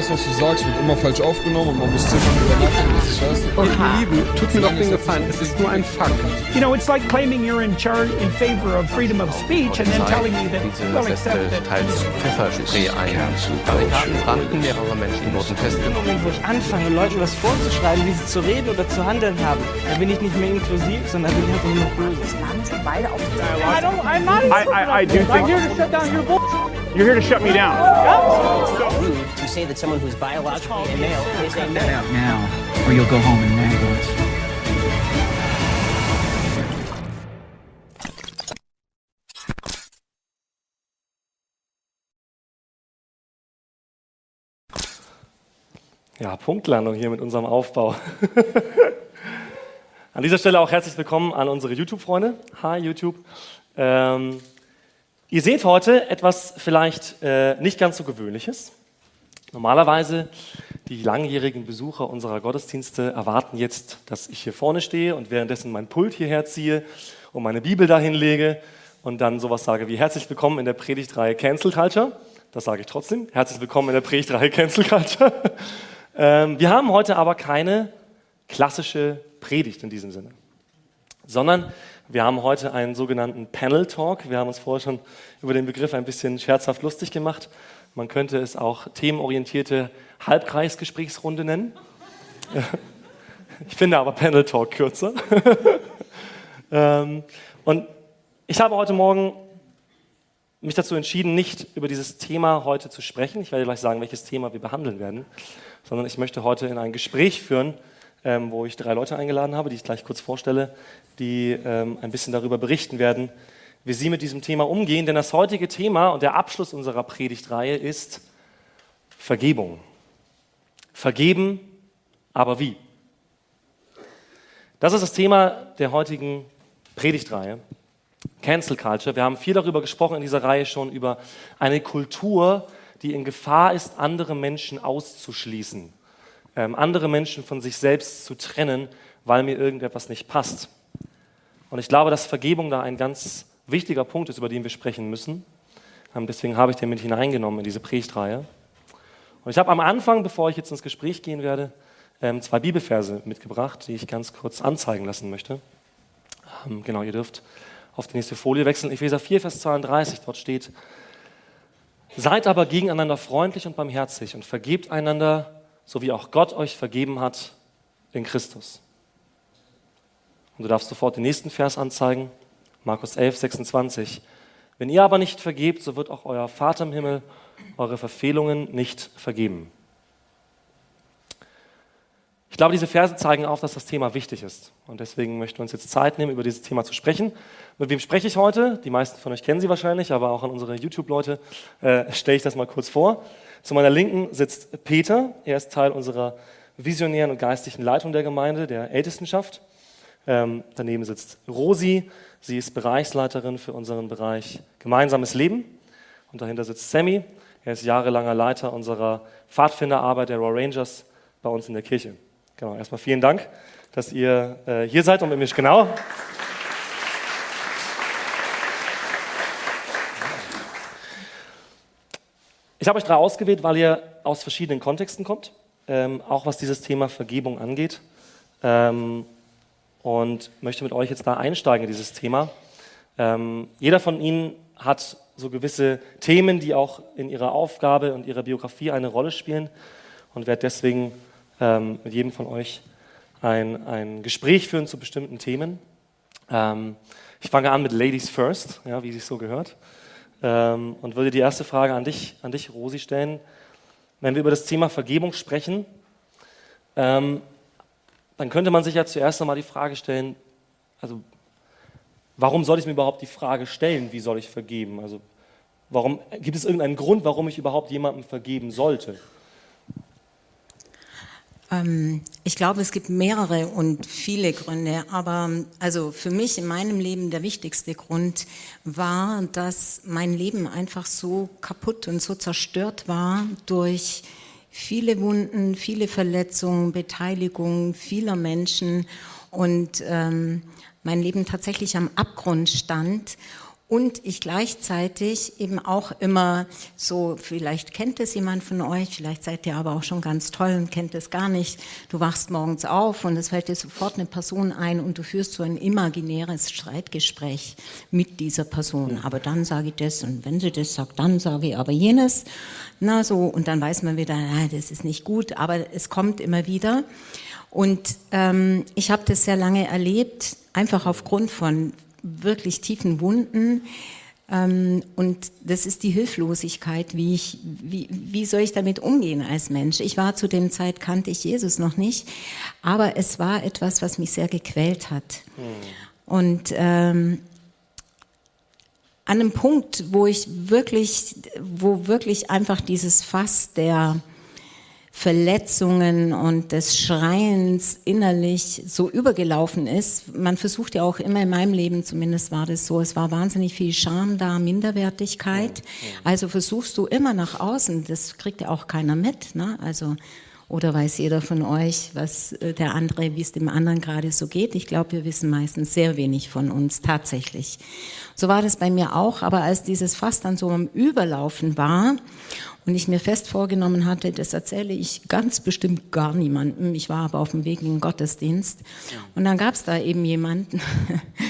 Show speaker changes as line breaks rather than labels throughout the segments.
das, was du sagst, wird immer falsch aufgenommen und man muss zehnmal drüber nachdenken, was ich heiße.
Und ihr Lieben, tut mir doch den Gefallen, es ist nur ein Fakt.
You know, it's like claiming you're in charge in favor of freedom of speech and then telling me that we'll accept that.
teils Pfefferspray ein. Barrikaden brannten, mehrere Menschen wurden festgenommen.
Moment, wo ich anfange, Leuten was vorzuschreiben, wie sie zu reden oder zu handeln haben, dann bin ich nicht mehr inklusiv, sondern bin ich einfach nur böse.
I don't, I'm not. I, I, I do think. I'm here to shut down your bull. You're here to shut me down.
to say that someone who's biologically a male is a male.
now, or you'll go home in an ambulance.
Ja, Punktlandung hier mit unserem Aufbau. an dieser Stelle auch herzlich willkommen an unsere YouTube-Freunde. Hi YouTube. Ähm, ihr seht heute etwas vielleicht äh, nicht ganz so Gewöhnliches. Normalerweise die langjährigen Besucher unserer Gottesdienste erwarten jetzt, dass ich hier vorne stehe und währenddessen mein Pult hierher ziehe und meine Bibel dahin lege und dann sowas sage wie herzlich willkommen in der Predigtreihe Cancel Culture. Das sage ich trotzdem. Herzlich willkommen in der Predigtreihe Cancel Culture. Ähm, wir haben heute aber keine klassische Predigt in diesem Sinne, sondern wir haben heute einen sogenannten Panel Talk. Wir haben uns vorher schon über den Begriff ein bisschen scherzhaft lustig gemacht. Man könnte es auch themenorientierte Halbkreisgesprächsrunde nennen. Ich finde aber Panel Talk kürzer. Ähm, Und ich habe heute Morgen mich dazu entschieden, nicht über dieses Thema heute zu sprechen. Ich werde gleich sagen, welches Thema wir behandeln werden, sondern ich möchte heute in ein Gespräch führen, ähm, wo ich drei Leute eingeladen habe, die ich gleich kurz vorstelle, die ähm, ein bisschen darüber berichten werden, wie sie mit diesem Thema umgehen. Denn das heutige Thema und der Abschluss unserer Predigtreihe ist Vergebung. Vergeben, aber wie? Das ist das Thema der heutigen Predigtreihe. Cancel Culture. Wir haben viel darüber gesprochen in dieser Reihe schon, über eine Kultur, die in Gefahr ist, andere Menschen auszuschließen, ähm, andere Menschen von sich selbst zu trennen, weil mir irgendetwas nicht passt. Und ich glaube, dass Vergebung da ein ganz wichtiger Punkt ist, über den wir sprechen müssen. Ähm, deswegen habe ich den mit hineingenommen in diese Predigtreihe. Und ich habe am Anfang, bevor ich jetzt ins Gespräch gehen werde, ähm, zwei Bibelverse mitgebracht, die ich ganz kurz anzeigen lassen möchte. Ähm, Genau, ihr dürft auf die nächste Folie wechseln. Epheser 4, Vers 32, dort steht, Seid aber gegeneinander freundlich und barmherzig und vergebt einander, so wie auch Gott euch vergeben hat in Christus. Und du darfst sofort den nächsten Vers anzeigen, Markus 11, 26. Wenn ihr aber nicht vergebt, so wird auch euer Vater im Himmel eure Verfehlungen nicht vergeben. Ich glaube, diese Verse zeigen auf, dass das Thema wichtig ist. Und deswegen möchten wir uns jetzt Zeit nehmen, über dieses Thema zu sprechen. Mit wem spreche ich heute? Die meisten von euch kennen sie wahrscheinlich, aber auch an unsere YouTube-Leute äh, stelle ich das mal kurz vor. Zu meiner Linken sitzt Peter. Er ist Teil unserer visionären und geistlichen Leitung der Gemeinde, der Ältestenschaft. Ähm, daneben sitzt Rosi. Sie ist Bereichsleiterin für unseren Bereich Gemeinsames Leben. Und dahinter sitzt Sammy. Er ist jahrelanger Leiter unserer Pfadfinderarbeit der Raw Rangers bei uns in der Kirche. Genau, erstmal vielen Dank, dass ihr äh, hier seid und mit mir genau. Ich habe euch drei ausgewählt, weil ihr aus verschiedenen Kontexten kommt, ähm, auch was dieses Thema Vergebung angeht. Ähm, und möchte mit euch jetzt da einsteigen in dieses Thema. Ähm, jeder von Ihnen hat so gewisse Themen, die auch in ihrer Aufgabe und ihrer Biografie eine Rolle spielen und werde deswegen ähm, mit jedem von euch ein, ein Gespräch führen zu bestimmten Themen. Ähm, ich fange an mit Ladies First, ja, wie sich so gehört, ähm, und würde die erste Frage an dich, an dich, Rosi, stellen. Wenn wir über das Thema Vergebung sprechen, ähm, dann könnte man sich ja zuerst einmal die Frage stellen, also warum soll ich mir überhaupt die Frage stellen, wie soll ich vergeben? Also warum gibt es irgendeinen Grund, warum ich überhaupt jemandem vergeben sollte?
Ähm, ich glaube, es gibt mehrere und viele Gründe, aber also für mich in meinem Leben der wichtigste Grund war, dass mein Leben einfach so kaputt und so zerstört war durch viele Wunden, viele Verletzungen, Beteiligung vieler Menschen. Und ähm, mein Leben tatsächlich am Abgrund stand und ich gleichzeitig eben auch immer so, vielleicht kennt es jemand von euch, vielleicht seid ihr aber auch schon ganz toll und kennt es gar nicht. Du wachst morgens auf und es fällt dir sofort eine Person ein und du führst so ein imaginäres Streitgespräch mit dieser Person. Aber dann sage ich das und wenn sie das sagt, dann sage ich aber jenes. Na so, und dann weiß man wieder, na, das ist nicht gut, aber es kommt immer wieder. Und ähm, ich habe das sehr lange erlebt, einfach aufgrund von wirklich tiefen Wunden. Ähm, und das ist die Hilflosigkeit, wie, ich, wie, wie soll ich damit umgehen als Mensch? Ich war zu dem Zeit, kannte ich Jesus noch nicht, aber es war etwas, was mich sehr gequält hat. Hm. Und ähm, an einem Punkt, wo ich wirklich, wo wirklich einfach dieses Fass der Verletzungen und des Schreiens innerlich so übergelaufen ist. Man versucht ja auch immer in meinem Leben, zumindest war das so, es war wahnsinnig viel Scham da, Minderwertigkeit. Also versuchst du immer nach außen, das kriegt ja auch keiner mit, ne? Also oder weiß jeder von euch, was äh, der andere, wie es dem anderen gerade so geht? Ich glaube, wir wissen meistens sehr wenig von uns tatsächlich. So war das bei mir auch, aber als dieses Fass dann so am Überlaufen war und ich mir fest vorgenommen hatte, das erzähle ich ganz bestimmt gar niemandem. Ich war aber auf dem Weg in den Gottesdienst. Und dann gab es da eben jemanden,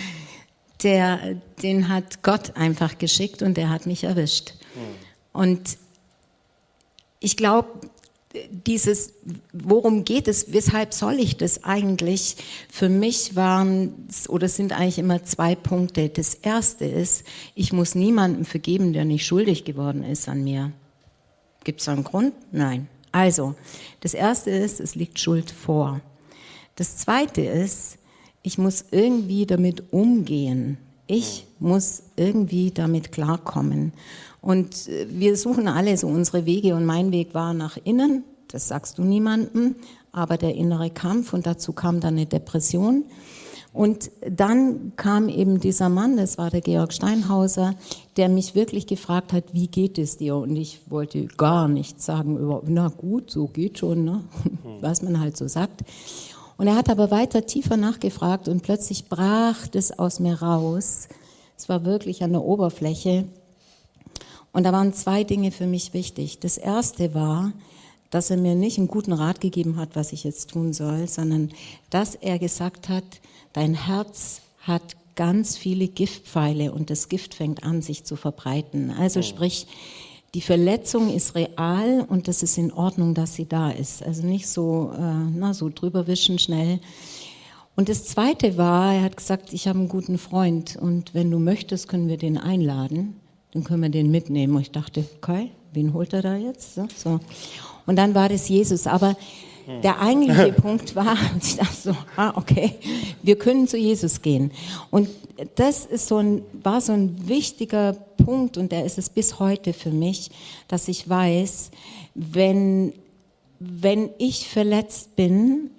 der, den hat Gott einfach geschickt und der hat mich erwischt. Und ich glaube, dieses, worum geht es, weshalb soll ich das eigentlich? Für mich waren oder sind eigentlich immer zwei Punkte. Das erste ist, ich muss niemandem vergeben, der nicht schuldig geworden ist an mir. Gibt es einen Grund? Nein. Also, das erste ist, es liegt Schuld vor. Das zweite ist, ich muss irgendwie damit umgehen. Ich muss irgendwie damit klarkommen. Und äh, wir suchen alle so unsere Wege und mein Weg war nach innen. Das sagst du niemandem. Aber der innere Kampf und dazu kam dann eine Depression. Und dann kam eben dieser Mann, das war der Georg Steinhauser, der mich wirklich gefragt hat, wie geht es dir? Und ich wollte gar nichts sagen über, na gut, so geht schon, ne? was man halt so sagt. Und er hat aber weiter tiefer nachgefragt und plötzlich brach das aus mir raus. Es war wirklich an der Oberfläche. Und da waren zwei Dinge für mich wichtig. Das erste war, dass er mir nicht einen guten Rat gegeben hat, was ich jetzt tun soll, sondern dass er gesagt hat, Dein Herz hat ganz viele Giftpfeile und das Gift fängt an, sich zu verbreiten. Also sprich, die Verletzung ist real und das ist in Ordnung, dass sie da ist. Also nicht so, äh, na, so drüber wischen schnell. Und das Zweite war, er hat gesagt, ich habe einen guten Freund und wenn du möchtest, können wir den einladen. Dann können wir den mitnehmen. Und ich dachte, okay, wen holt er da jetzt? So, so. Und dann war das Jesus. Aber der eigentliche Punkt war, ich dachte so, ah, okay, wir können zu Jesus gehen. Und das ist so ein, war so ein wichtiger Punkt und der ist es bis heute für mich, dass ich weiß, wenn, wenn ich verletzt bin,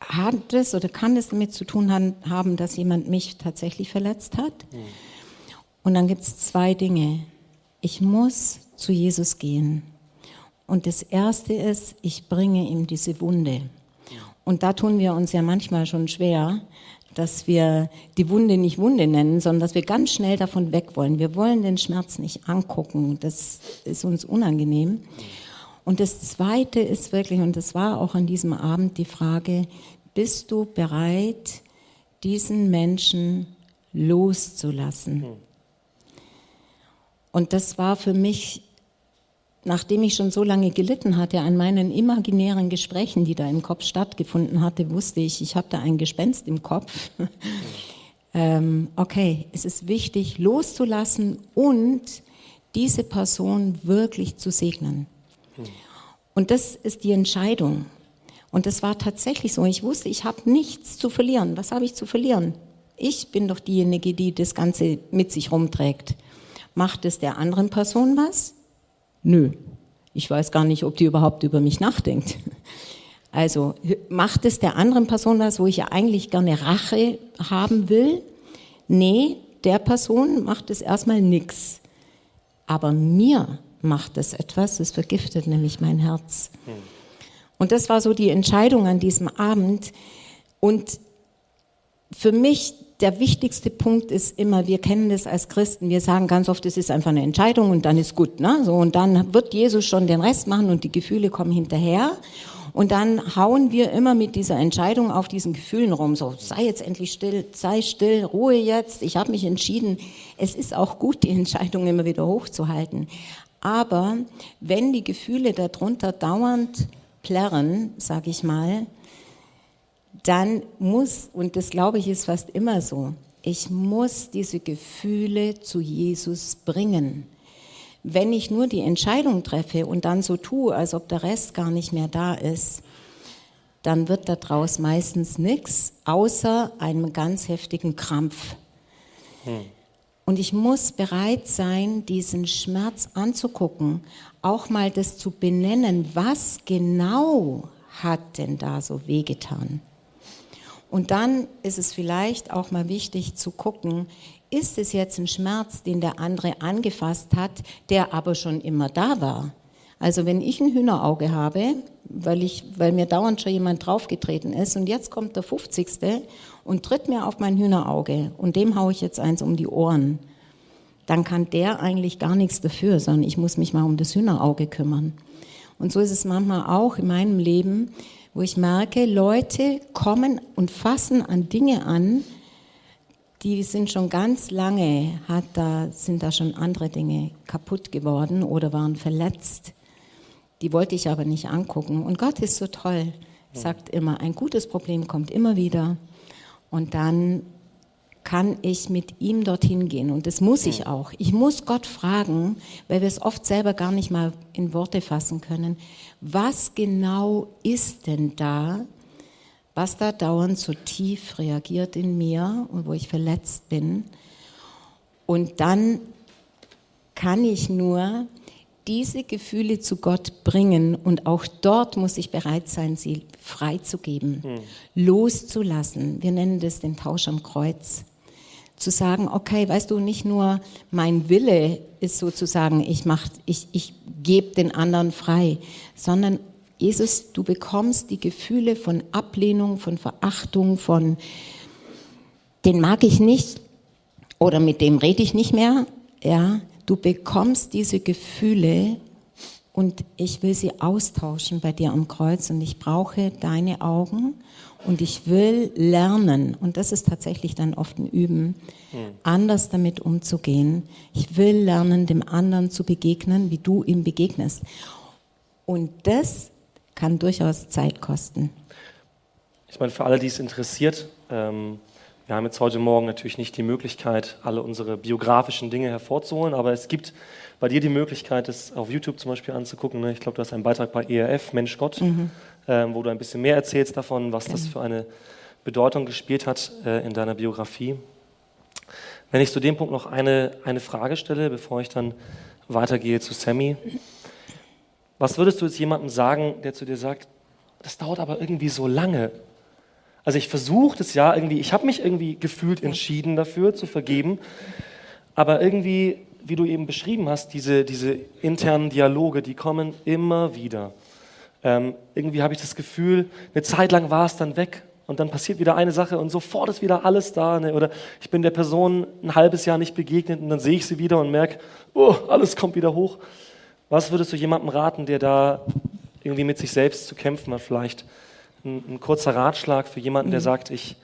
hat es oder kann es damit zu tun haben, dass jemand mich tatsächlich verletzt hat. Und dann gibt es zwei Dinge. Ich muss zu Jesus gehen. Und das Erste ist, ich bringe ihm diese Wunde. Und da tun wir uns ja manchmal schon schwer, dass wir die Wunde nicht Wunde nennen, sondern dass wir ganz schnell davon weg wollen. Wir wollen den Schmerz nicht angucken. Das ist uns unangenehm. Und das Zweite ist wirklich, und das war auch an diesem Abend die Frage, bist du bereit, diesen Menschen loszulassen? Und das war für mich nachdem ich schon so lange gelitten hatte an meinen imaginären Gesprächen, die da im Kopf stattgefunden hatte, wusste ich, ich habe da ein Gespenst im Kopf. ähm, okay, es ist wichtig, loszulassen und diese Person wirklich zu segnen. Und das ist die Entscheidung. Und das war tatsächlich so. Ich wusste, ich habe nichts zu verlieren. Was habe ich zu verlieren? Ich bin doch diejenige, die das Ganze mit sich rumträgt. Macht es der anderen Person was? Nö, ich weiß gar nicht, ob die überhaupt über mich nachdenkt. Also macht es der anderen Person was, wo ich ja eigentlich gerne Rache haben will? Nee, der Person macht es erstmal nichts. Aber mir macht es etwas, es vergiftet nämlich mein Herz. Und das war so die Entscheidung an diesem Abend. Und für mich der wichtigste Punkt ist immer, wir kennen das als Christen, wir sagen ganz oft, es ist einfach eine Entscheidung und dann ist gut, ne? So, und dann wird Jesus schon den Rest machen und die Gefühle kommen hinterher. Und dann hauen wir immer mit dieser Entscheidung auf diesen Gefühlen rum, so sei jetzt endlich still, sei still, Ruhe jetzt, ich habe mich entschieden. Es ist auch gut, die Entscheidung immer wieder hochzuhalten. Aber wenn die Gefühle darunter dauernd plärren, sage ich mal, dann muss, und das glaube ich ist fast immer so, ich muss diese Gefühle zu Jesus bringen. Wenn ich nur die Entscheidung treffe und dann so tue, als ob der Rest gar nicht mehr da ist, dann wird daraus meistens nichts, außer einem ganz heftigen Krampf. Hm. Und ich muss bereit sein, diesen Schmerz anzugucken, auch mal das zu benennen, was genau hat denn da so wehgetan. Und dann ist es vielleicht auch mal wichtig zu gucken, ist es jetzt ein Schmerz, den der andere angefasst hat, der aber schon immer da war? Also wenn ich ein Hühnerauge habe, weil, ich, weil mir dauernd schon jemand draufgetreten ist und jetzt kommt der 50. und tritt mir auf mein Hühnerauge und dem haue ich jetzt eins um die Ohren, dann kann der eigentlich gar nichts dafür, sondern ich muss mich mal um das Hühnerauge kümmern. Und so ist es manchmal auch in meinem Leben, wo ich merke, Leute kommen und fassen an Dinge an, die sind schon ganz lange, hat da, sind da schon andere Dinge kaputt geworden oder waren verletzt. Die wollte ich aber nicht angucken. Und Gott ist so toll, sagt immer, ein gutes Problem kommt immer wieder. Und dann kann ich mit ihm dorthin gehen. Und das muss ich auch. Ich muss Gott fragen, weil wir es oft selber gar nicht mal in Worte fassen können. Was genau ist denn da, was da dauernd so tief reagiert in mir und wo ich verletzt bin? Und dann kann ich nur diese Gefühle zu Gott bringen und auch dort muss ich bereit sein, sie freizugeben, hm. loszulassen. Wir nennen das den Tausch am Kreuz zu sagen, okay, weißt du, nicht nur mein Wille ist sozusagen, ich mach, ich, ich gebe den anderen frei, sondern Jesus, du bekommst die Gefühle von Ablehnung, von Verachtung, von den mag ich nicht oder mit dem rede ich nicht mehr, ja, du bekommst diese Gefühle und ich will sie austauschen bei dir am Kreuz und ich brauche deine Augen und ich will lernen, und das ist tatsächlich dann oft ein Üben, anders damit umzugehen. Ich will lernen, dem anderen zu begegnen, wie du ihm begegnest. Und das kann durchaus Zeit kosten.
Ich meine, für alle, die es interessiert, ähm, wir haben jetzt heute Morgen natürlich nicht die Möglichkeit, alle unsere biografischen Dinge hervorzuholen, aber es gibt bei dir die Möglichkeit, es auf YouTube zum Beispiel anzugucken. Ne? Ich glaube, du hast einen Beitrag bei ERF, Mensch Gott. Mhm wo du ein bisschen mehr erzählst davon, was das für eine Bedeutung gespielt hat äh, in deiner Biografie. Wenn ich zu dem Punkt noch eine, eine Frage stelle, bevor ich dann weitergehe zu Sammy. Was würdest du jetzt jemandem sagen, der zu dir sagt, das dauert aber irgendwie so lange? Also ich versuche das ja irgendwie, ich habe mich irgendwie gefühlt entschieden dafür zu vergeben, aber irgendwie, wie du eben beschrieben hast, diese, diese internen Dialoge, die kommen immer wieder. Ähm, irgendwie habe ich das Gefühl, eine Zeit lang war es dann weg und dann passiert wieder eine Sache und sofort ist wieder alles da. Ne? Oder ich bin der Person ein halbes Jahr nicht begegnet und dann sehe ich sie wieder und merke, oh, alles kommt wieder hoch. Was würdest du jemandem raten, der da irgendwie mit sich selbst zu kämpfen hat? Vielleicht ein, ein kurzer Ratschlag für jemanden, der mhm. sagt, ich,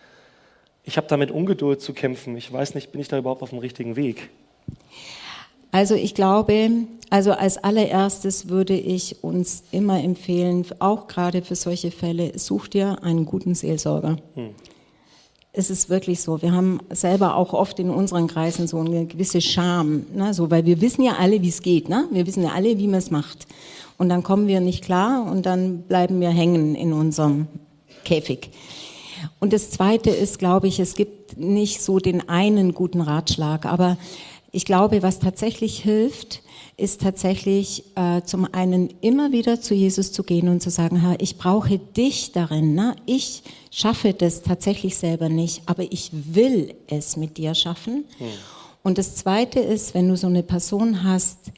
ich habe da mit Ungeduld zu kämpfen. Ich weiß nicht, bin ich da überhaupt auf dem richtigen Weg?
Also ich glaube, also als allererstes würde ich uns immer empfehlen, auch gerade für solche Fälle, such dir einen guten Seelsorger. Hm. Es ist wirklich so. Wir haben selber auch oft in unseren Kreisen so eine gewisse Scham, ne? so, weil wir wissen ja alle, wie es geht. Ne? Wir wissen ja alle, wie man es macht. Und dann kommen wir nicht klar und dann bleiben wir hängen in unserem Käfig. Und das Zweite ist, glaube ich, es gibt nicht so den einen guten Ratschlag, aber ich glaube, was tatsächlich hilft, ist tatsächlich äh, zum einen immer wieder zu Jesus zu gehen und zu sagen, Herr, ich brauche dich darin. Ne? Ich schaffe das tatsächlich selber nicht, aber ich will es mit dir schaffen. Hm. Und das Zweite ist, wenn du so eine Person hast,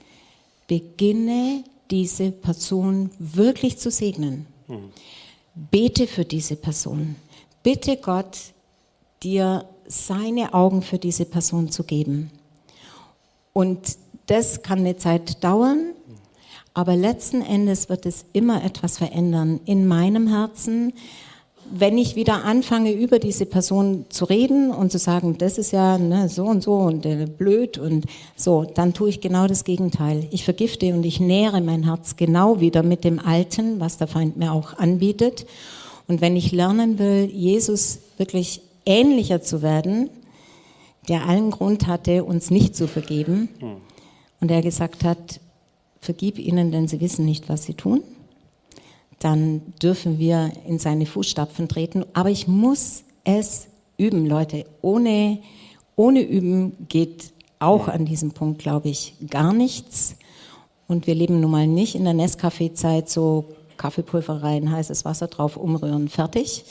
beginne diese Person wirklich zu segnen. Hm. Bete für diese Person. Bitte Gott, dir seine Augen für diese Person zu geben. Und das kann eine Zeit dauern, aber letzten Endes wird es immer etwas verändern in meinem Herzen, wenn ich wieder anfange, über diese Person zu reden und zu sagen, das ist ja ne, so und so und äh, blöd und so, dann tue ich genau das Gegenteil. Ich vergifte und ich nähere mein Herz genau wieder mit dem Alten, was der Feind mir auch anbietet. Und wenn ich lernen will, Jesus wirklich ähnlicher zu werden, der allen Grund hatte, uns nicht zu vergeben, hm. und er gesagt hat, vergib ihnen, denn sie wissen nicht, was sie tun dann dürfen wir in seine Fußstapfen treten. Aber ich muss es üben, Leute. Ohne, ohne Üben geht auch an diesem Punkt, glaube ich, gar nichts. Und wir leben nun mal nicht in der Nescafé-Zeit, so Kaffeepulver rein, heißes Wasser drauf, umrühren, fertig,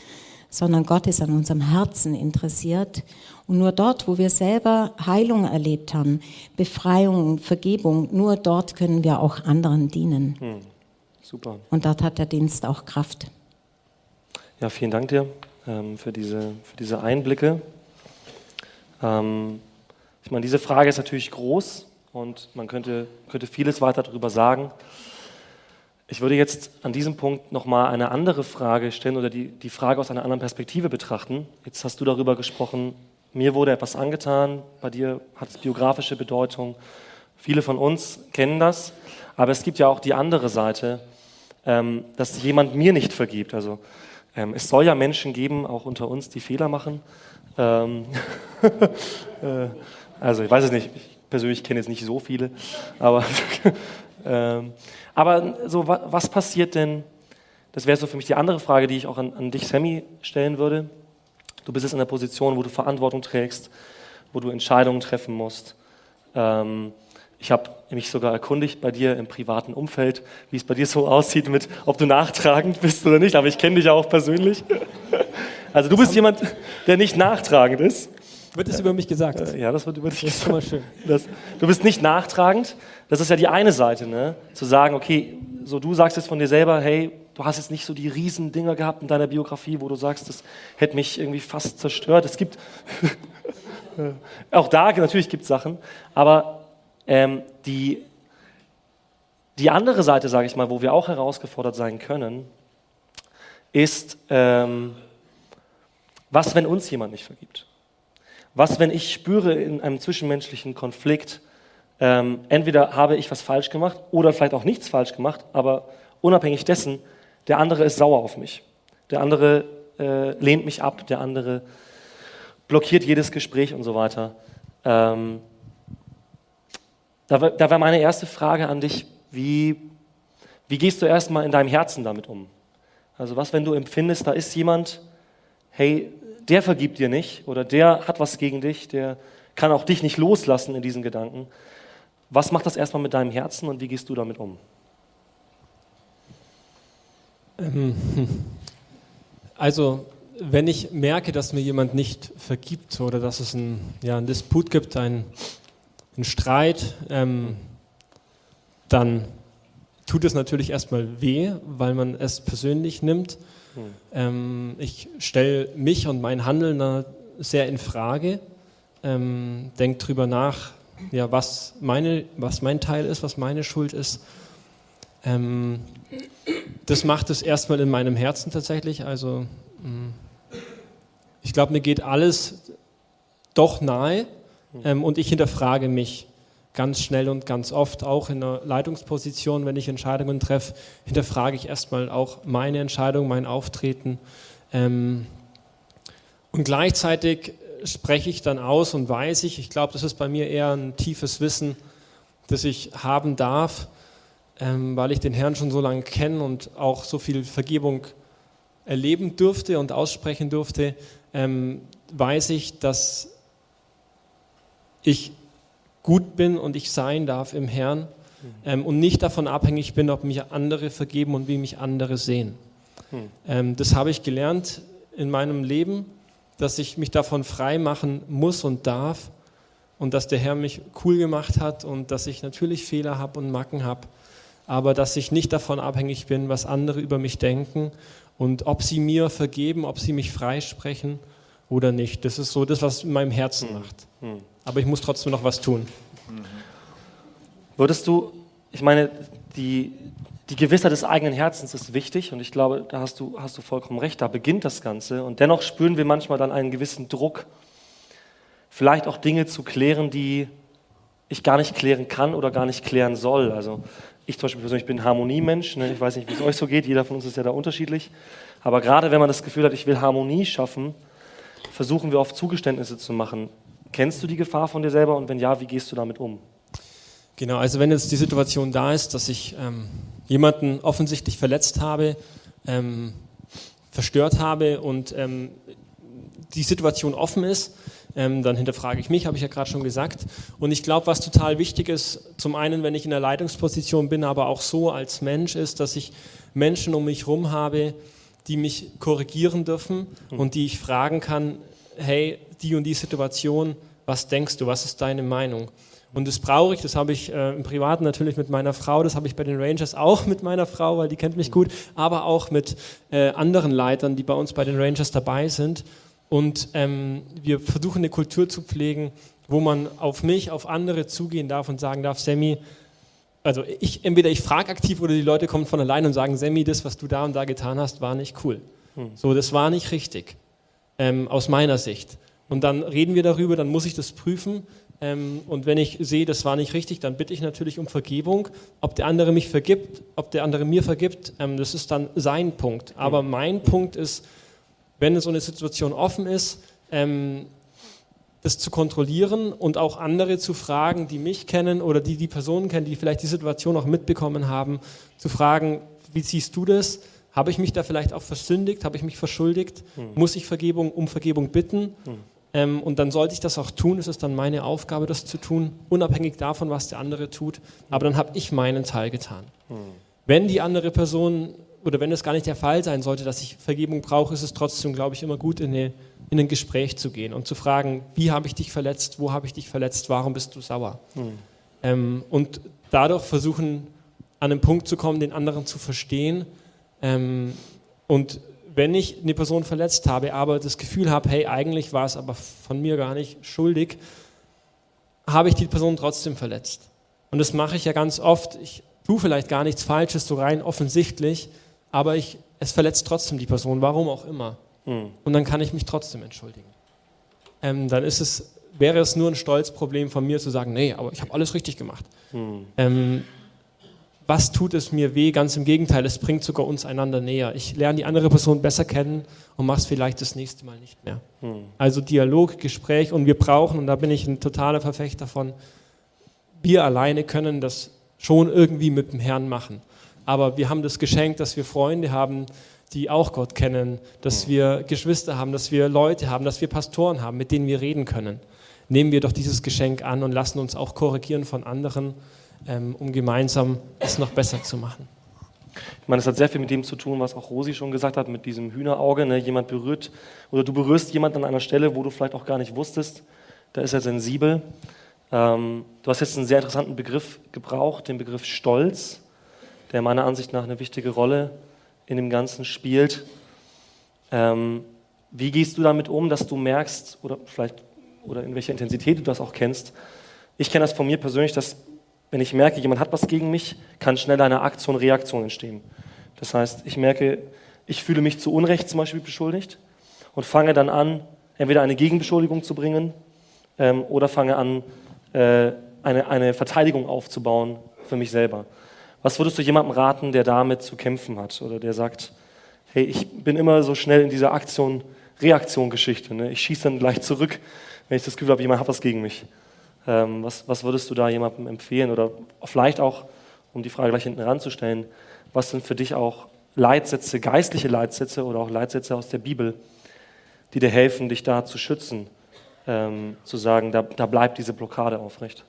sondern Gott ist an unserem Herzen interessiert. Und nur dort, wo wir selber Heilung erlebt haben, Befreiung, Vergebung, nur dort können wir auch anderen dienen. Hm.
Super.
Und dort hat der Dienst auch Kraft.
Ja, vielen Dank dir ähm, für, diese, für diese Einblicke. Ähm, ich meine, diese Frage ist natürlich groß und man könnte, könnte vieles weiter darüber sagen. Ich würde jetzt an diesem Punkt nochmal eine andere Frage stellen oder die, die Frage aus einer anderen Perspektive betrachten. Jetzt hast du darüber gesprochen, mir wurde etwas angetan, bei dir hat es biografische Bedeutung. Viele von uns kennen das, aber es gibt ja auch die andere Seite, ähm, dass jemand mir nicht vergibt. Also ähm, es soll ja Menschen geben, auch unter uns, die Fehler machen. Ähm, äh, also ich weiß es nicht, ich persönlich kenne jetzt nicht so viele, aber, ähm, aber so was passiert denn? Das wäre so für mich die andere Frage, die ich auch an, an dich, Sammy, stellen würde. Du bist jetzt in der Position, wo du Verantwortung trägst, wo du Entscheidungen treffen musst. Ähm, ich habe mich sogar erkundigt bei dir im privaten Umfeld, wie es bei dir so aussieht mit, ob du nachtragend bist oder nicht. Aber ich kenne dich ja auch persönlich. Also du bist jemand, der nicht nachtragend ist.
Wird es über mich gesagt?
Äh, ja, das wird über dich
gesagt. Das ist schon mal schön.
Das, du bist nicht nachtragend. Das ist ja die eine Seite, ne? zu sagen, okay, so du sagst jetzt von dir selber, hey, du hast jetzt nicht so die riesen Dinger gehabt in deiner Biografie, wo du sagst, das hätte mich irgendwie fast zerstört. Es gibt auch da natürlich gibt es Sachen, aber ähm, die, die andere Seite, sage ich mal, wo wir auch herausgefordert sein können, ist, ähm, was, wenn uns jemand nicht vergibt? Was, wenn ich spüre in einem zwischenmenschlichen Konflikt, ähm, entweder habe ich was falsch gemacht oder vielleicht auch nichts falsch gemacht, aber unabhängig dessen, der andere ist sauer auf mich. Der andere äh, lehnt mich ab, der andere blockiert jedes Gespräch und so weiter. Ähm, da, da wäre meine erste Frage an dich, wie, wie gehst du erstmal in deinem Herzen damit um? Also was, wenn du empfindest, da ist jemand, hey, der vergibt dir nicht oder der hat was gegen dich, der kann auch dich nicht loslassen in diesen Gedanken. Was macht das erstmal mit deinem Herzen und wie gehst du damit um?
Ähm, also, wenn ich merke, dass mir jemand nicht vergibt oder dass es ein, ja, einen Disput gibt, ein, einen Streit, ähm, dann tut es natürlich erstmal weh, weil man es persönlich nimmt. Hm. Ähm, ich stelle mich und mein Handeln da sehr in Frage, ähm, denke drüber nach, ja, was, meine, was mein Teil ist, was meine Schuld ist. Ähm, das macht es erstmal in meinem Herzen tatsächlich. Also hm, ich glaube, mir geht alles doch nahe, ähm, und ich hinterfrage mich ganz schnell und ganz oft, auch in einer Leitungsposition, wenn ich Entscheidungen treffe, hinterfrage ich erstmal auch meine Entscheidung, mein Auftreten. Ähm, und gleichzeitig spreche ich dann aus und weiß ich, ich glaube, das ist bei mir eher ein tiefes Wissen, das ich haben darf, weil ich den Herrn schon so lange kenne und auch so viel Vergebung erleben durfte und aussprechen durfte, ähm, weiß ich, dass ich gut bin und ich sein darf im Herrn ähm, und nicht davon abhängig bin, ob mich andere vergeben und wie mich andere sehen. Hm. Ähm, das habe ich gelernt in meinem Leben, dass ich mich davon frei machen muss und darf und dass der Herr mich cool gemacht hat und dass ich natürlich Fehler habe und Macken habe, aber dass ich nicht davon abhängig bin, was andere über mich denken und ob sie mir vergeben, ob sie mich freisprechen oder nicht. Das ist so das, was in meinem Herzen macht. Aber ich muss trotzdem noch was tun.
Würdest du, ich meine, die, die Gewissheit des eigenen Herzens ist wichtig und ich glaube, da hast du, hast du vollkommen recht, da beginnt das Ganze. Und dennoch spüren wir manchmal dann einen gewissen Druck, vielleicht auch Dinge zu klären, die ich gar nicht klären kann oder gar nicht klären soll. Also ich zum Beispiel persönlich bin Harmoniemensch, ne? ich weiß nicht, wie es euch so geht, jeder von uns ist ja da unterschiedlich. Aber gerade wenn man das Gefühl hat, ich will Harmonie schaffen, versuchen wir oft Zugeständnisse zu machen. Kennst du die Gefahr von dir selber und wenn ja, wie gehst du damit um?
Genau, also wenn jetzt die Situation da ist, dass ich ähm, jemanden offensichtlich verletzt habe, ähm, verstört habe und ähm, die Situation offen ist, ähm, dann hinterfrage ich mich, habe ich ja gerade schon gesagt. Und ich glaube, was total wichtig ist, zum einen, wenn ich in der Leitungsposition bin, aber auch so als Mensch, ist, dass ich Menschen um mich herum habe, die mich korrigieren dürfen und die ich fragen kann, hey, die und die Situation, was denkst du, was ist deine Meinung? Und das brauche ich, das habe ich äh, im Privaten natürlich mit meiner Frau, das habe ich bei den Rangers auch mit meiner Frau, weil die kennt mich gut, aber auch mit äh, anderen Leitern, die bei uns bei den Rangers dabei sind. Und ähm, wir versuchen eine Kultur zu pflegen, wo man auf mich, auf andere zugehen darf und sagen darf, Sammy, also ich, entweder ich frage aktiv oder die Leute kommen von allein und sagen, Sammy, das, was du da und da getan hast, war nicht cool. Hm. So, das war nicht richtig, ähm, aus meiner Sicht. Und dann reden wir darüber, dann muss ich das prüfen. Ähm, und wenn ich sehe, das war nicht richtig, dann bitte ich natürlich um Vergebung. Ob der andere mich vergibt, ob der andere mir vergibt, ähm, das ist dann sein Punkt. Aber mein Punkt ist, wenn so eine Situation offen ist, ähm, das zu kontrollieren und auch andere zu fragen, die mich kennen oder die die Personen kennen, die vielleicht die Situation auch mitbekommen haben, zu fragen, wie siehst du das? Habe ich mich da vielleicht auch versündigt? Habe ich mich verschuldigt? Hm. Muss ich Vergebung um Vergebung bitten? Hm. Ähm, und dann sollte ich das auch tun. Es ist dann meine Aufgabe, das zu tun, unabhängig davon, was der andere tut. Aber dann habe ich meinen Teil getan. Hm. Wenn die andere Person oder wenn es gar nicht der Fall sein sollte, dass ich Vergebung brauche, ist es trotzdem, glaube ich, immer gut, in, eine, in ein Gespräch zu gehen und zu fragen, wie habe ich dich verletzt, wo habe ich dich verletzt, warum bist du sauer? Mhm. Ähm, und dadurch versuchen, an einen Punkt zu kommen, den anderen zu verstehen. Ähm, und wenn ich eine Person verletzt habe, aber das Gefühl habe, hey, eigentlich war es aber von mir gar nicht schuldig, habe ich die Person trotzdem verletzt. Und das mache ich ja ganz oft. Ich tue vielleicht gar nichts Falsches, so rein offensichtlich, aber ich, es verletzt trotzdem die Person, warum auch immer. Mhm. Und dann kann ich mich trotzdem entschuldigen. Ähm, dann ist es, wäre es nur ein Stolzproblem von mir zu sagen, nee, aber ich habe alles richtig gemacht. Mhm. Ähm, was tut es mir weh? Ganz im Gegenteil, es bringt sogar uns einander näher. Ich lerne die andere Person besser kennen und mache es vielleicht das nächste Mal nicht mehr. Mhm. Also Dialog, Gespräch und wir brauchen, und da bin ich ein totaler Verfechter von, wir alleine können das schon irgendwie mit dem Herrn machen aber wir haben das Geschenk, dass wir Freunde haben, die auch Gott kennen, dass wir Geschwister haben, dass wir Leute haben, dass wir Pastoren haben, mit denen wir reden können. Nehmen wir doch dieses Geschenk an und lassen uns auch korrigieren von anderen, ähm, um gemeinsam es noch besser zu machen.
Ich meine, es hat sehr viel mit dem zu tun, was auch Rosi schon gesagt hat, mit diesem Hühnerauge. Ne? Jemand berührt oder du berührst jemanden an einer Stelle, wo du vielleicht auch gar nicht wusstest, da ist er sensibel. Ähm, du hast jetzt einen sehr interessanten Begriff gebraucht, den Begriff Stolz der meiner Ansicht nach eine wichtige Rolle in dem Ganzen spielt. Ähm, wie gehst du damit um, dass du merkst, oder vielleicht, oder in welcher Intensität du das auch kennst? Ich kenne das von mir persönlich, dass, wenn ich merke, jemand hat was gegen mich, kann schnell eine Aktion-Reaktion entstehen. Das heißt, ich merke, ich fühle mich zu Unrecht zum Beispiel beschuldigt und fange dann an, entweder eine Gegenbeschuldigung zu bringen ähm, oder fange an, äh, eine, eine Verteidigung aufzubauen für mich selber. Was würdest du jemandem raten, der damit zu kämpfen hat oder der sagt, hey, ich bin immer so schnell in dieser Aktion, Reaktion-Geschichte. Ne? Ich schieße dann gleich zurück, wenn ich das Gefühl habe, jemand hat was gegen mich. Ähm, was, was würdest du da jemandem empfehlen? Oder vielleicht auch, um die Frage gleich hinten ranzustellen, was sind für dich auch Leitsätze, geistliche Leitsätze oder auch Leitsätze aus der Bibel, die dir helfen, dich da zu schützen, ähm, zu sagen, da, da bleibt diese Blockade aufrecht?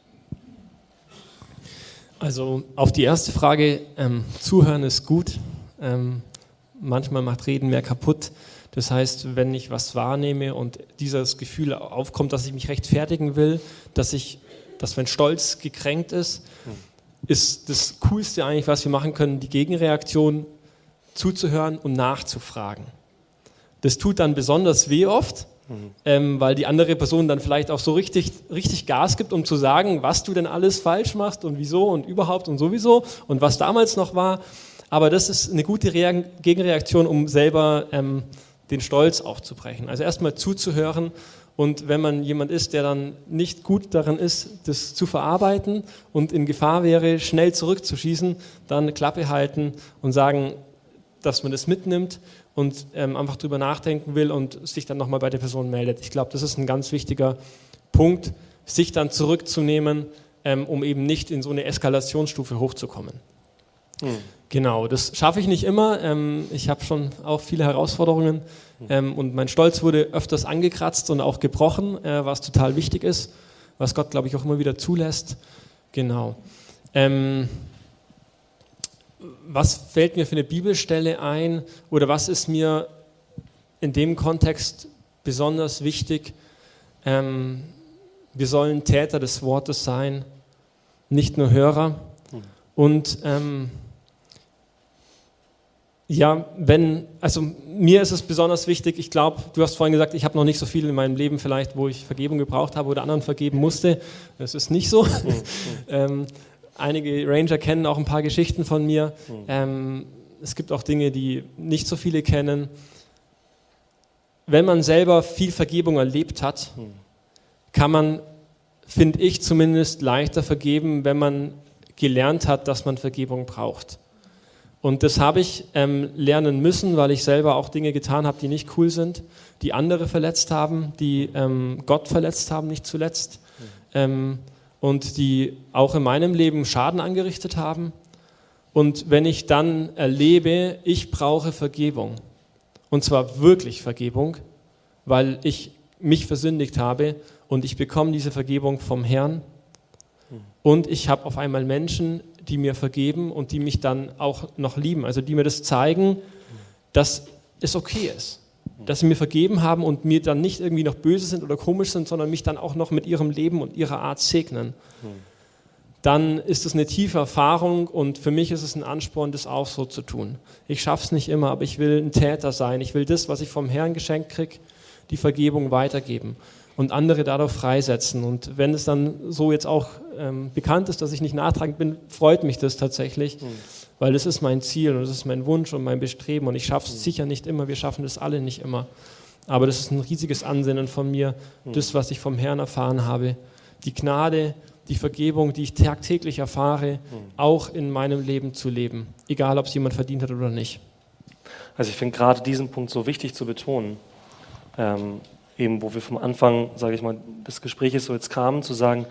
Also auf die erste Frage, ähm, zuhören ist gut. Ähm, manchmal macht Reden mehr kaputt. Das heißt, wenn ich was wahrnehme und dieses Gefühl aufkommt, dass ich mich rechtfertigen will, dass ich, dass mein Stolz gekränkt ist, ist das Coolste eigentlich, was wir machen können, die Gegenreaktion zuzuhören und nachzufragen. Das tut dann besonders weh oft, ähm, weil die andere Person dann vielleicht auch so richtig, richtig Gas gibt, um zu sagen, was du denn alles falsch machst und wieso und überhaupt und sowieso und was damals noch war. Aber das ist eine gute Reak Gegenreaktion, um selber ähm, den Stolz aufzubrechen. Also erstmal zuzuhören und wenn man jemand ist, der dann nicht gut darin ist, das zu verarbeiten und in Gefahr wäre, schnell zurückzuschießen, dann Klappe halten und sagen, dass man das mitnimmt und ähm, einfach drüber nachdenken will und sich dann nochmal bei der Person meldet. Ich glaube, das ist ein ganz wichtiger Punkt, sich dann zurückzunehmen, ähm, um eben nicht in so eine Eskalationsstufe hochzukommen. Hm. Genau, das schaffe ich nicht immer. Ähm, ich habe schon auch viele Herausforderungen ähm, und mein Stolz wurde öfters angekratzt und auch gebrochen, äh, was total wichtig ist, was Gott, glaube ich, auch immer wieder zulässt. Genau. Ähm, was fällt mir für eine Bibelstelle ein oder was ist mir in dem Kontext besonders wichtig? Ähm, wir sollen Täter des Wortes sein, nicht nur Hörer. Und ähm, ja, wenn, also mir ist es besonders wichtig, ich glaube, du hast vorhin gesagt, ich habe noch nicht so viel in meinem Leben vielleicht, wo ich Vergebung gebraucht habe oder anderen vergeben musste. Das ist nicht so. Mhm. ähm, einige Ranger kennen auch ein paar Geschichten von mir. Mhm. Ähm, es gibt auch Dinge, die nicht so viele kennen. Wenn man selber viel Vergebung erlebt hat, mhm. kann man, finde ich zumindest, leichter vergeben, wenn man gelernt hat, dass man Vergebung braucht. Und das habe ich ähm, lernen müssen, weil ich selber auch Dinge getan habe, die nicht cool sind, die andere verletzt haben, die ähm, Gott verletzt haben, nicht zuletzt. Ähm, und die auch in meinem Leben Schaden angerichtet haben. Und wenn ich dann erlebe, ich brauche Vergebung, und zwar wirklich Vergebung, weil ich mich versündigt habe und ich bekomme diese Vergebung vom Herrn, und ich habe auf einmal Menschen, die mir vergeben und die mich dann auch noch lieben. Also die mir das zeigen, dass es okay ist. Dass sie mir vergeben haben und mir dann nicht irgendwie noch böse sind oder komisch sind, sondern mich dann auch noch mit ihrem Leben und ihrer Art segnen. Dann ist es eine tiefe Erfahrung und für mich ist es ein Ansporn, das auch so zu tun. Ich schaffe es nicht immer, aber ich will ein Täter sein. Ich will das, was ich vom Herrn geschenkt kriege, die Vergebung weitergeben und andere dadurch freisetzen. Und wenn es dann so jetzt auch ähm, bekannt ist, dass ich nicht nachtragend bin, freut mich das tatsächlich, mhm. Weil das ist mein Ziel und das ist mein Wunsch und mein Bestreben. Und ich schaffe es mhm. sicher nicht immer, wir schaffen das alle nicht immer. Aber das ist ein riesiges Ansinnen von mir, mhm. das, was ich vom Herrn erfahren habe. Die Gnade, die Vergebung, die ich tagtäglich erfahre, mhm. auch in meinem Leben zu leben. Egal, ob es jemand verdient hat oder nicht.
Also ich finde gerade diesen Punkt so wichtig zu betonen. Ähm, eben, wo wir vom Anfang, sage ich mal, des Gesprächs so jetzt kamen, zu sagen,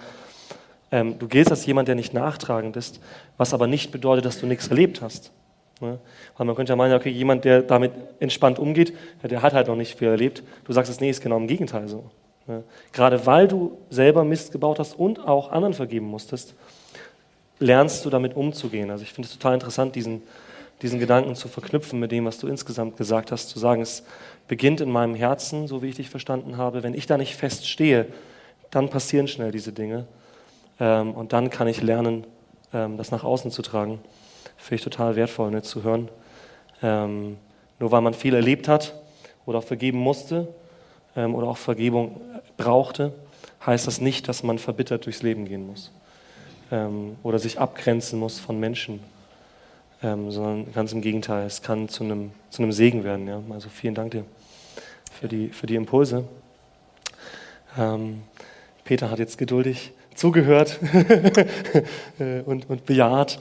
ähm, du giltst als jemand, der nicht nachtragend ist, was aber nicht bedeutet, dass du nichts erlebt hast. Ne? Weil man könnte ja meinen, okay, jemand, der damit entspannt umgeht, ja, der hat halt noch nicht viel erlebt. Du sagst es, nee, ist genau im Gegenteil so. Ne? Gerade weil du selber Mist gebaut hast und auch anderen vergeben musstest, lernst du damit umzugehen. Also ich finde es total interessant, diesen, diesen Gedanken zu verknüpfen mit dem, was du insgesamt gesagt hast, zu sagen, es beginnt in meinem Herzen, so wie ich dich verstanden habe. Wenn ich da nicht feststehe, dann passieren schnell diese Dinge. Ähm, und dann kann ich lernen, ähm, das nach außen zu tragen. Finde ich total wertvoll, ne, zu hören. Ähm, nur weil man viel erlebt hat oder vergeben musste ähm, oder auch Vergebung brauchte, heißt das nicht, dass man verbittert durchs Leben gehen muss ähm, oder sich abgrenzen muss von Menschen, ähm, sondern ganz im Gegenteil, es kann zu einem, zu einem Segen werden. Ja? Also vielen Dank dir für die, für die Impulse. Peter hat jetzt geduldig zugehört und, und bejaht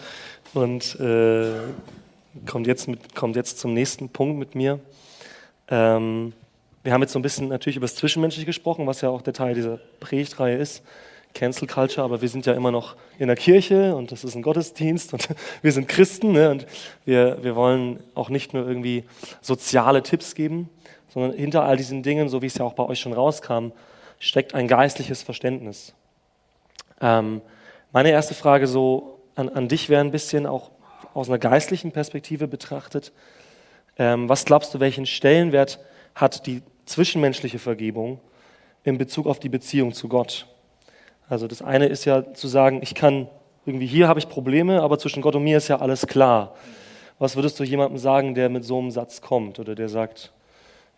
und äh, kommt, jetzt mit, kommt jetzt zum nächsten Punkt mit mir. Ähm, wir haben jetzt so ein bisschen natürlich über das Zwischenmenschliche gesprochen, was ja auch der Teil dieser Predigtreihe ist. Cancel Culture, aber wir sind ja immer noch in der Kirche und das ist ein Gottesdienst und wir sind Christen ne? und wir, wir wollen auch nicht nur irgendwie soziale Tipps geben, sondern hinter all diesen Dingen, so wie es ja auch bei euch schon rauskam, steckt ein geistliches Verständnis. Ähm, meine erste Frage so an, an dich wäre ein bisschen auch aus einer geistlichen Perspektive betrachtet. Ähm, was glaubst du, welchen Stellenwert hat die zwischenmenschliche Vergebung in Bezug auf die Beziehung zu Gott? Also das eine ist ja zu sagen, ich kann irgendwie hier habe ich Probleme, aber zwischen Gott und mir ist ja alles klar. Was würdest du jemandem sagen, der mit so einem Satz kommt oder der sagt,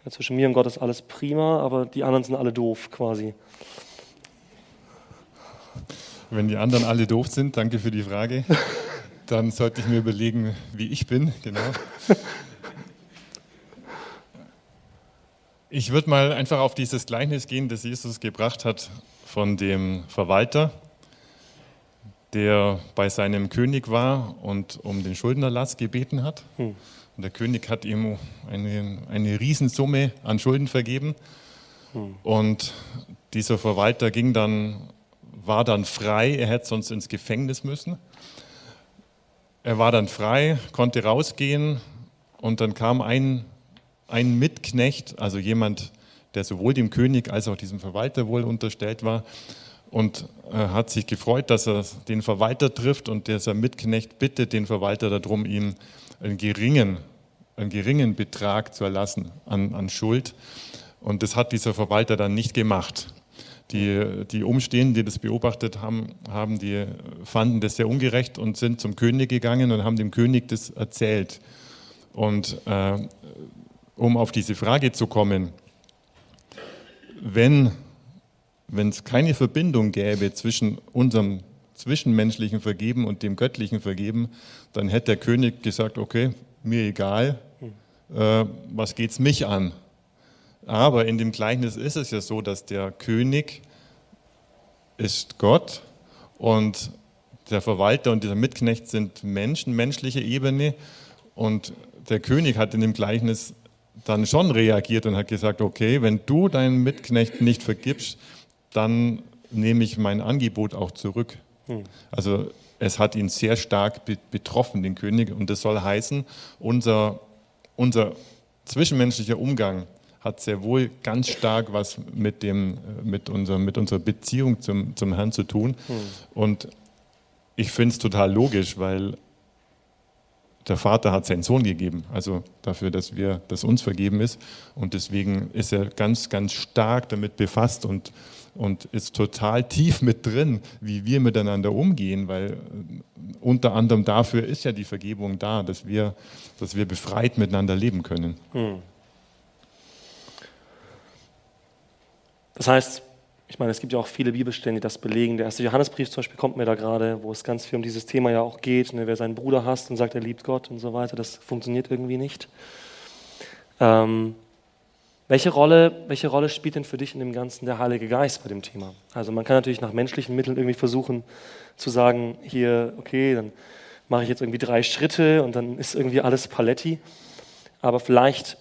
Ja, zwischen mir und Gott ist alles prima, aber die anderen sind alle doof quasi.
Wenn die anderen alle doof sind, danke für die Frage, dann sollte ich mir überlegen, wie ich bin, genau. Ich würde mal einfach auf dieses Gleichnis gehen, das Jesus gebracht hat von dem Verwalter, der bei seinem König war und um den Schuldenerlass gebeten hat.
Hm.
Und der König hat ihm eine, eine Riesensumme an Schulden vergeben.
Hm.
Und dieser Verwalter ging dann, war dann frei, er hätte sonst ins Gefängnis müssen. Er war dann frei, konnte rausgehen und dann kam ein ein Mitknecht, also jemand, der sowohl dem König als auch diesem Verwalter wohl unterstellt war, und äh, hat sich gefreut, dass er den Verwalter trifft und dieser Mitknecht bittet den Verwalter darum, ihm einen geringen, einen geringen Betrag zu erlassen an, an Schuld. Und das hat dieser Verwalter dann nicht gemacht. Die, die Umstehenden, die das beobachtet haben, haben, die fanden das sehr ungerecht und sind zum König gegangen und haben dem König das erzählt. Und äh, um auf diese Frage zu kommen, wenn es keine Verbindung gäbe zwischen unserem zwischenmenschlichen Vergeben und dem göttlichen Vergeben, dann hätte der König gesagt, okay, mir egal, äh, was es mich an? Aber in dem Gleichnis ist es ja so, dass der König ist Gott und der Verwalter und dieser Mitknecht sind Menschen, menschliche Ebene. Und der König hat in dem Gleichnis dann schon reagiert und hat gesagt, okay, wenn du deinen Mitknecht nicht vergibst, dann nehme ich mein Angebot auch zurück. Hm. Also es hat ihn sehr stark betroffen, den König, und das soll heißen, unser, unser zwischenmenschlicher Umgang hat sehr wohl ganz stark was mit, dem, mit, unser, mit unserer Beziehung zum, zum Herrn zu tun. Hm. Und ich finde es total logisch, weil der Vater hat seinen Sohn gegeben, also dafür, dass wir, dass uns vergeben ist. Und deswegen ist er ganz, ganz stark damit befasst und, und ist total tief mit drin, wie wir miteinander umgehen, weil äh, unter anderem dafür ist ja die Vergebung da, dass wir, dass wir befreit miteinander leben können. Hm.
Das heißt, ich meine, es gibt ja auch viele Bibelstellen, die das belegen. Der erste Johannesbrief zum Beispiel kommt mir da gerade, wo es ganz viel um dieses Thema ja auch geht. Ne? Wer seinen Bruder hasst und sagt, er liebt Gott und so weiter, das funktioniert irgendwie nicht. Ähm, welche, Rolle, welche Rolle spielt denn für dich in dem Ganzen der Heilige Geist bei dem Thema? Also man kann natürlich nach menschlichen Mitteln irgendwie versuchen zu sagen, hier, okay, dann mache ich jetzt irgendwie drei Schritte und dann ist irgendwie alles Paletti. Aber vielleicht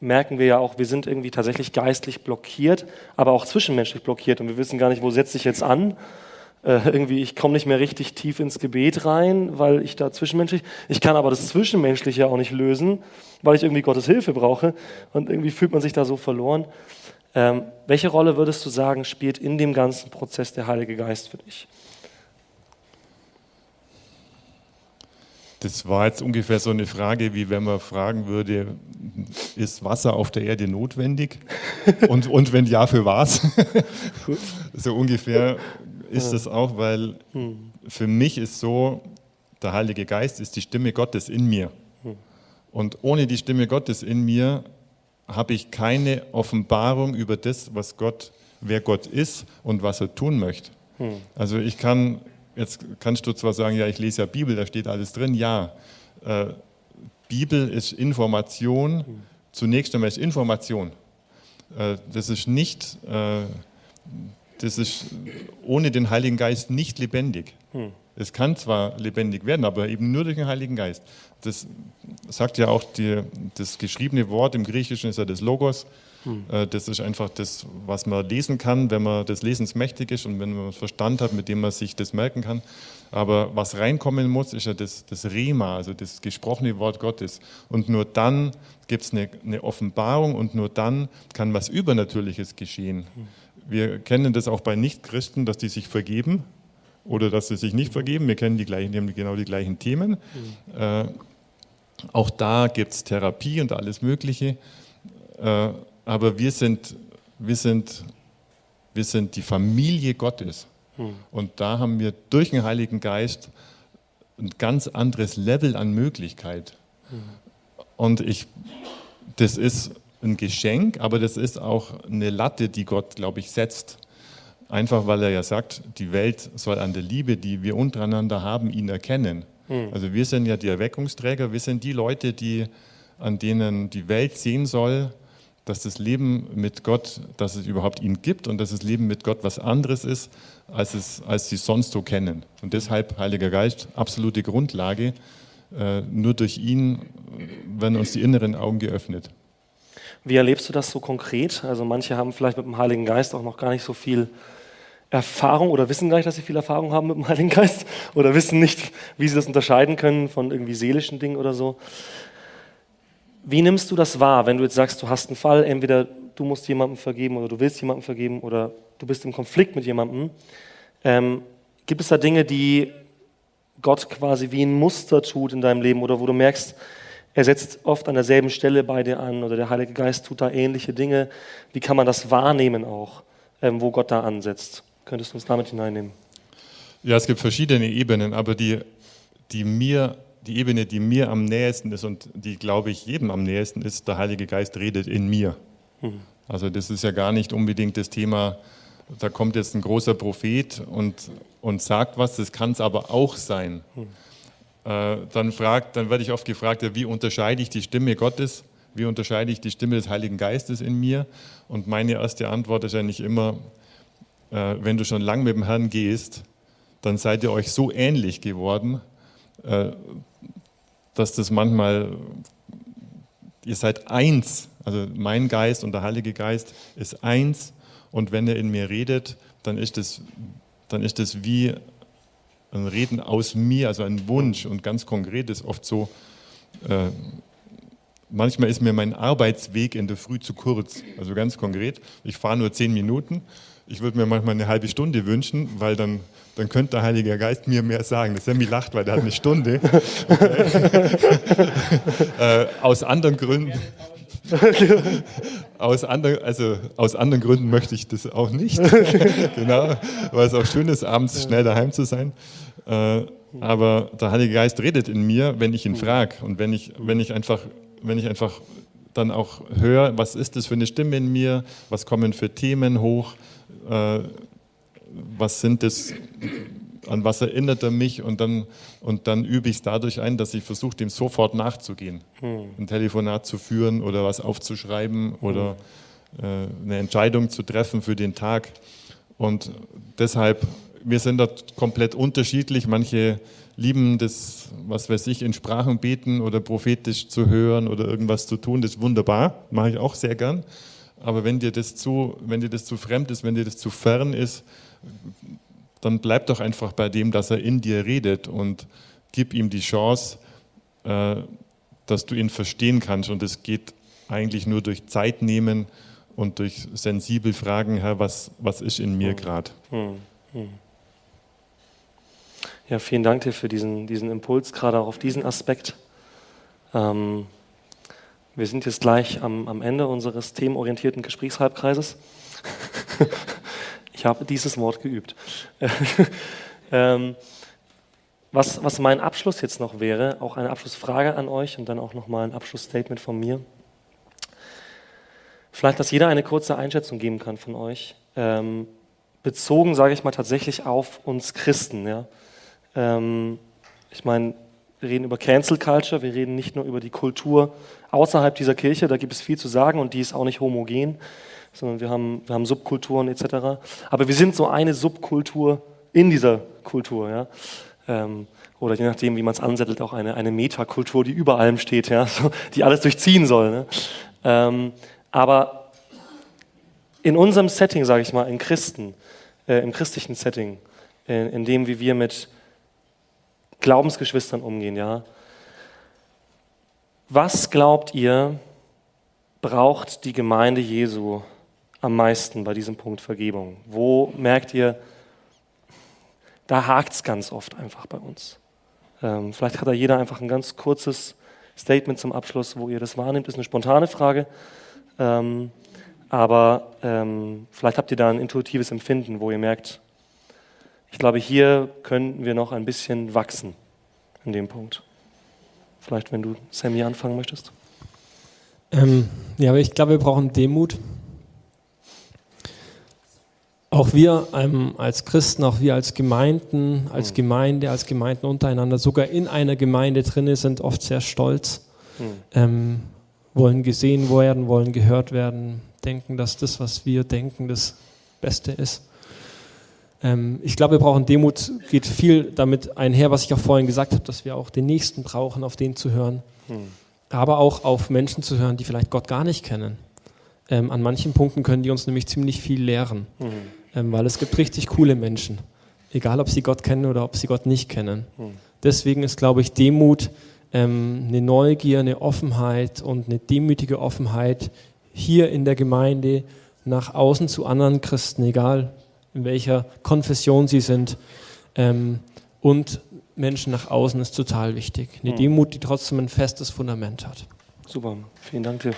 merken wir ja auch, wir sind irgendwie tatsächlich geistlich blockiert, aber auch zwischenmenschlich blockiert und wir wissen gar nicht, wo setze ich jetzt an. Äh, irgendwie, ich komme nicht mehr richtig tief ins Gebet rein, weil ich da zwischenmenschlich, ich kann aber das Zwischenmenschliche auch nicht lösen, weil ich irgendwie Gottes Hilfe brauche und irgendwie fühlt man sich da so verloren. Ähm, welche Rolle würdest du sagen, spielt in dem ganzen Prozess der Heilige Geist für dich?
Das war jetzt ungefähr so eine Frage, wie wenn man fragen würde, ist Wasser auf der Erde notwendig? Und, und wenn ja, für was? so ungefähr ist das auch, weil hm. für mich ist so, der Heilige Geist ist die Stimme Gottes in mir. Hm. Und ohne die Stimme Gottes in mir habe ich keine Offenbarung über das, was Gott, wer Gott ist und was er tun möchte. Hm. Also ich kann Jetzt kannst du zwar sagen, ja, ich lese ja Bibel, da steht alles drin. Ja, äh, Bibel ist Information. Zunächst einmal ist Information. Äh, das ist nicht, äh, das ist ohne den Heiligen Geist nicht lebendig. Hm. Es kann zwar lebendig werden, aber eben nur durch den Heiligen Geist. Das sagt ja auch die, das geschriebene Wort im Griechischen ist ja das Logos. Hm. Das ist einfach das, was man lesen kann, wenn man des Lesens mächtig ist und wenn man Verstand hat, mit dem man sich das merken kann. Aber was reinkommen muss, ist ja das, das Rema, also das gesprochene Wort Gottes. Und nur dann gibt es eine, eine, Offenbarung und nur dann kann was Übernatürliches geschehen. Hm. Wir kennen das auch bei Nichtchristen, dass die sich vergeben oder dass sie sich nicht vergeben. Wir kennen die gleichen, die haben genau die gleichen Themen. Mhm. Äh, auch da gibt es Therapie und alles Mögliche. Äh, aber wir sind, wir, sind, wir sind die Familie Gottes. Mhm. Und da haben wir durch den Heiligen Geist ein ganz anderes Level an Möglichkeit. Mhm. Und ich, das ist ein Geschenk, aber das ist auch eine Latte, die Gott, glaube ich, setzt. Einfach weil er ja sagt, die Welt soll an der Liebe, die wir untereinander haben, ihn erkennen. Mhm. Also wir sind ja die Erweckungsträger, wir sind die Leute, die, an denen die Welt sehen soll, dass das Leben mit Gott, dass es überhaupt ihn gibt und dass das Leben mit Gott was anderes ist, als, es, als sie sonst so kennen. Und deshalb, Heiliger Geist, absolute Grundlage. Äh, nur durch ihn werden uns die inneren Augen geöffnet.
Wie erlebst du das so konkret? Also manche haben vielleicht mit dem Heiligen Geist auch noch gar nicht so viel Erfahrung oder wissen gar nicht, dass sie viel Erfahrung haben mit dem Heiligen Geist oder wissen nicht, wie sie das unterscheiden können von irgendwie seelischen Dingen oder so. Wie nimmst du das wahr, wenn du jetzt sagst, du hast einen Fall, entweder du musst jemandem vergeben oder du willst jemandem vergeben oder du bist im Konflikt mit jemandem? Ähm, gibt es da Dinge, die Gott quasi wie ein Muster tut in deinem Leben oder wo du merkst, er setzt oft an derselben Stelle bei dir an oder der Heilige Geist tut da ähnliche Dinge? Wie kann man das wahrnehmen auch, ähm, wo Gott da ansetzt? Könntest du uns damit hineinnehmen?
Ja, es gibt verschiedene Ebenen, aber die, die mir die Ebene, die mir am nächsten ist und die, glaube ich, jedem am nächsten ist, der Heilige Geist redet in mir. Mhm. Also das ist ja gar nicht unbedingt das Thema, da kommt jetzt ein großer Prophet und, und sagt was, das kann es aber auch sein. Mhm. Äh, dann, fragt, dann werde ich oft gefragt, ja, wie unterscheide ich die Stimme Gottes, wie unterscheide ich die Stimme des Heiligen Geistes in mir? Und meine erste Antwort ist ja nicht immer, äh, wenn du schon lang mit dem Herrn gehst, dann seid ihr euch so ähnlich geworden, äh, dass das manchmal, ihr seid eins, also mein Geist und der Heilige Geist ist eins. Und wenn er in mir redet, dann ist es, dann ist es wie ein Reden aus mir, also ein Wunsch. Und ganz konkret ist oft so, äh, manchmal ist mir mein Arbeitsweg in der Früh zu kurz, also ganz konkret, ich fahre nur zehn Minuten, ich würde mir manchmal eine halbe Stunde wünschen, weil dann dann könnte der Heilige Geist mir mehr sagen. Der Sammy lacht, weil der hat eine Stunde. äh, aus anderen Gründen. aus, anderen, also aus anderen Gründen möchte ich das auch nicht. genau, weil es auch schön ist, abends schnell daheim zu sein. Äh, aber der Heilige Geist redet in mir, wenn ich ihn frage und wenn ich, wenn ich einfach, wenn ich einfach dann auch höre, was ist das für eine Stimme in mir, was kommen für Themen hoch, äh, was sind das, an was erinnert er mich und dann, und dann übe ich es dadurch ein, dass ich versuche, dem sofort nachzugehen. Hm. Ein Telefonat zu führen oder was aufzuschreiben oder äh, eine Entscheidung zu treffen für den Tag. Und deshalb, wir sind da komplett unterschiedlich. Manche lieben das, was weiß ich, in Sprachen beten oder prophetisch zu hören oder irgendwas zu tun. Das ist wunderbar, mache ich auch sehr gern. Aber wenn dir das zu, wenn dir das zu fremd ist, wenn dir das zu fern ist, dann bleib doch einfach bei dem, dass er in dir redet und gib ihm die Chance, äh, dass du ihn verstehen kannst. Und es geht eigentlich nur durch Zeit nehmen und durch sensibel fragen, Herr, was, was ist in mir gerade? Hm, hm.
Ja, vielen Dank dir für diesen, diesen Impuls, gerade auch auf diesen Aspekt. Ähm, wir sind jetzt gleich am, am Ende unseres themenorientierten Gesprächshalbkreises. Ich habe dieses Wort geübt. ähm, was, was mein Abschluss jetzt noch wäre, auch eine Abschlussfrage an euch und dann auch nochmal ein Abschlussstatement von mir. Vielleicht, dass jeder eine kurze Einschätzung geben kann von euch, ähm, bezogen, sage ich mal, tatsächlich auf uns Christen. Ja? Ähm, ich meine, wir reden über Cancel Culture, wir reden nicht nur über die Kultur außerhalb dieser Kirche, da gibt es viel zu sagen und die ist auch nicht homogen sondern wir haben, wir haben Subkulturen etc. Aber wir sind so eine Subkultur in dieser Kultur. Ja? Ähm, oder je nachdem, wie man es ansettelt, auch eine, eine Metakultur, die über allem steht, ja? so, die alles durchziehen soll. Ne? Ähm, aber in unserem Setting, sage ich mal, in Christen, äh, im christlichen Setting, in, in dem, wie wir mit Glaubensgeschwistern umgehen, ja, was glaubt ihr, braucht die Gemeinde Jesu am meisten bei diesem Punkt Vergebung? Wo merkt ihr, da hakt es ganz oft einfach bei uns? Ähm, vielleicht hat da jeder einfach ein ganz kurzes Statement zum Abschluss, wo ihr das wahrnehmt. Das ist eine spontane Frage. Ähm, aber ähm, vielleicht habt ihr da ein intuitives Empfinden, wo ihr merkt, ich glaube, hier könnten wir noch ein bisschen wachsen in dem Punkt. Vielleicht, wenn du, Sammy, anfangen möchtest.
Ähm, ja, aber ich glaube, wir brauchen Demut. Auch wir ähm, als Christen, auch wir als Gemeinden, als Gemeinde, als Gemeinden untereinander, sogar in einer Gemeinde drin sind oft sehr stolz, ähm, wollen gesehen werden, wollen gehört werden, denken, dass das, was wir denken, das Beste ist. Ähm, ich glaube, wir brauchen Demut, geht viel damit einher, was ich auch vorhin gesagt habe, dass wir auch den Nächsten brauchen, auf den zu hören, aber auch auf Menschen zu hören, die vielleicht Gott gar nicht kennen. Ähm, an manchen Punkten können die uns nämlich ziemlich viel lehren, ähm, weil es gibt richtig coole Menschen, egal ob sie Gott kennen oder ob sie Gott nicht kennen. Deswegen ist, glaube ich, Demut ähm, eine Neugier, eine Offenheit und eine demütige Offenheit hier in der Gemeinde nach außen zu anderen Christen, egal in welcher Konfession sie sind. Ähm, und Menschen nach außen ist total wichtig. Eine
Mhm.
Demut, die trotzdem ein festes Fundament hat.
Super, vielen Dank dir.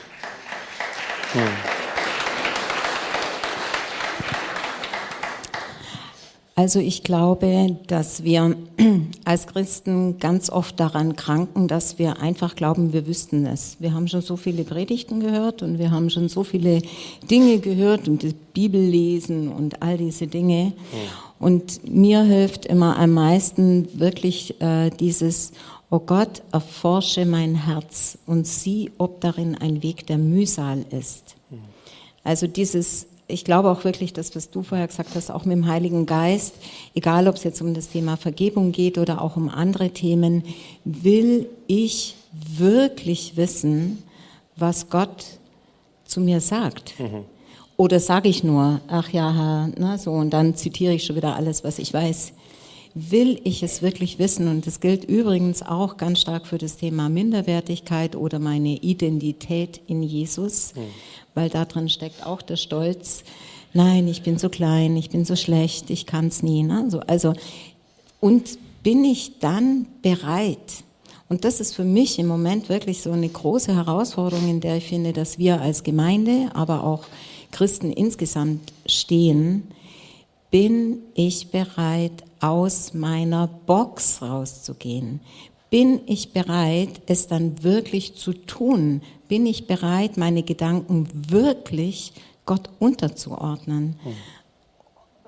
Also ich glaube, dass wir als Christen ganz oft daran kranken, dass wir einfach glauben, wir wüssten es. Wir haben schon so viele Predigten gehört und wir haben schon so viele Dinge gehört und die Bibel lesen und all diese Dinge. Und mir hilft immer am meisten wirklich äh, dieses, oh Gott, erforsche mein Herz und sieh, ob darin ein Weg der Mühsal ist. Also dieses, ich glaube auch wirklich, das, was du vorher gesagt hast, auch mit dem Heiligen Geist, egal ob es jetzt um das Thema Vergebung geht oder auch um andere Themen, will ich wirklich wissen, was Gott zu mir sagt. Oder sage ich nur, ach ja, Herr, na, so, und dann zitiere ich schon wieder alles, was ich weiß. Will ich es wirklich wissen? Und das gilt übrigens auch ganz stark für das Thema Minderwertigkeit oder meine Identität in Jesus, weil da drin steckt auch der Stolz. Nein, ich bin so klein, ich bin so schlecht, ich kann es nie. Ne? So, also, und bin ich dann bereit? Und das ist für mich im Moment wirklich so eine große Herausforderung, in der ich finde, dass wir als Gemeinde, aber auch Christen insgesamt stehen. Bin ich bereit, aus meiner Box rauszugehen? Bin ich bereit, es dann wirklich zu tun? Bin ich bereit, meine Gedanken wirklich Gott unterzuordnen?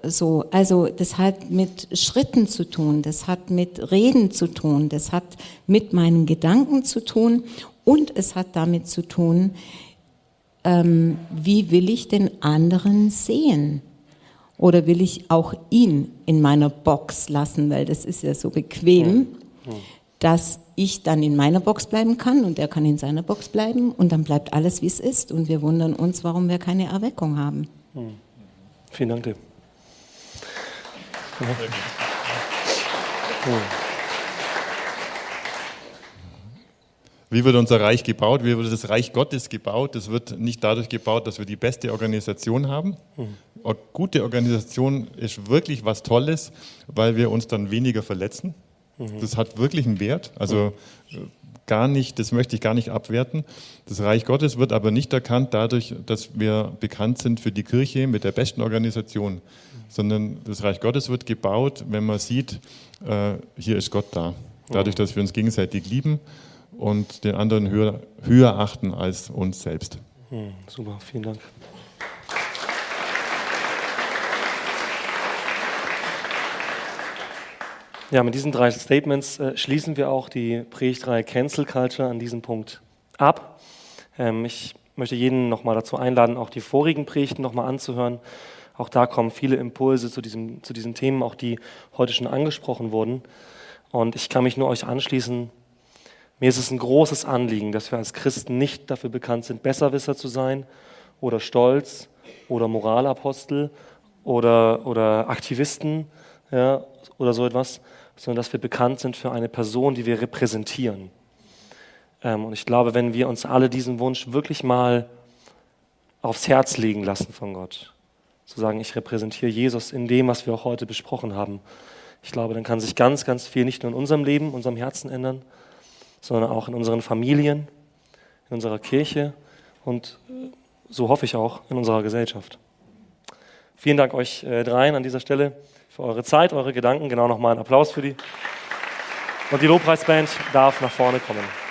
So, also das hat mit Schritten zu tun, das hat mit Reden zu tun, das hat mit meinen Gedanken zu tun und es hat damit zu tun, ähm, wie will ich den anderen sehen? Oder will ich auch ihn in meiner Box lassen, weil das ist ja so bequem, dass ich dann in meiner Box bleiben kann und er kann in seiner Box bleiben und dann bleibt alles, wie es ist. Und wir wundern uns, warum wir keine Erweckung haben.
Vielen Dank dir.
Wie wird unser Reich gebaut? Wie wird das Reich Gottes gebaut? Das wird nicht dadurch gebaut, dass wir die beste Organisation haben. Eine Gute Organisation ist wirklich was Tolles, weil wir uns dann weniger verletzen. Das hat wirklich einen Wert. Also äh, gar nicht, das möchte ich gar nicht abwerten. Das Reich Gottes wird aber nicht erkannt dadurch, dass wir bekannt sind für die Kirche mit der besten Organisation, sondern das Reich Gottes wird gebaut, wenn man sieht, äh, hier ist Gott da. Dadurch, dass wir uns gegenseitig lieben und den anderen höher, höher achten als uns selbst.
Hm, super, vielen Dank. Ja, mit diesen drei Statements äh, schließen wir auch die Predigtreihe Cancel Culture an diesem Punkt ab. Ähm, ich möchte jeden nochmal dazu einladen, auch die vorigen Predigten nochmal anzuhören. Auch da kommen viele Impulse zu, diesem, zu diesen Themen, auch die heute schon angesprochen wurden. Und ich kann mich nur euch anschließen. Mir ist es ein großes Anliegen, dass wir als Christen nicht dafür bekannt sind, Besserwisser zu sein oder Stolz oder Moralapostel oder, oder Aktivisten ja, oder so etwas, sondern dass wir bekannt sind für eine Person, die wir repräsentieren. Ähm, und ich glaube, wenn wir uns alle diesen Wunsch wirklich mal aufs Herz legen lassen von Gott, zu sagen, ich repräsentiere Jesus in dem, was wir auch heute besprochen haben, ich glaube, dann kann sich ganz, ganz viel nicht nur in unserem Leben, unserem Herzen ändern, sondern auch in unseren Familien, in unserer Kirche und so hoffe ich auch in unserer Gesellschaft. Vielen Dank euch äh, dreien an dieser Stelle für eure Zeit, eure Gedanken. Genau nochmal einen Applaus für die. Und die Lobpreisband darf nach vorne kommen.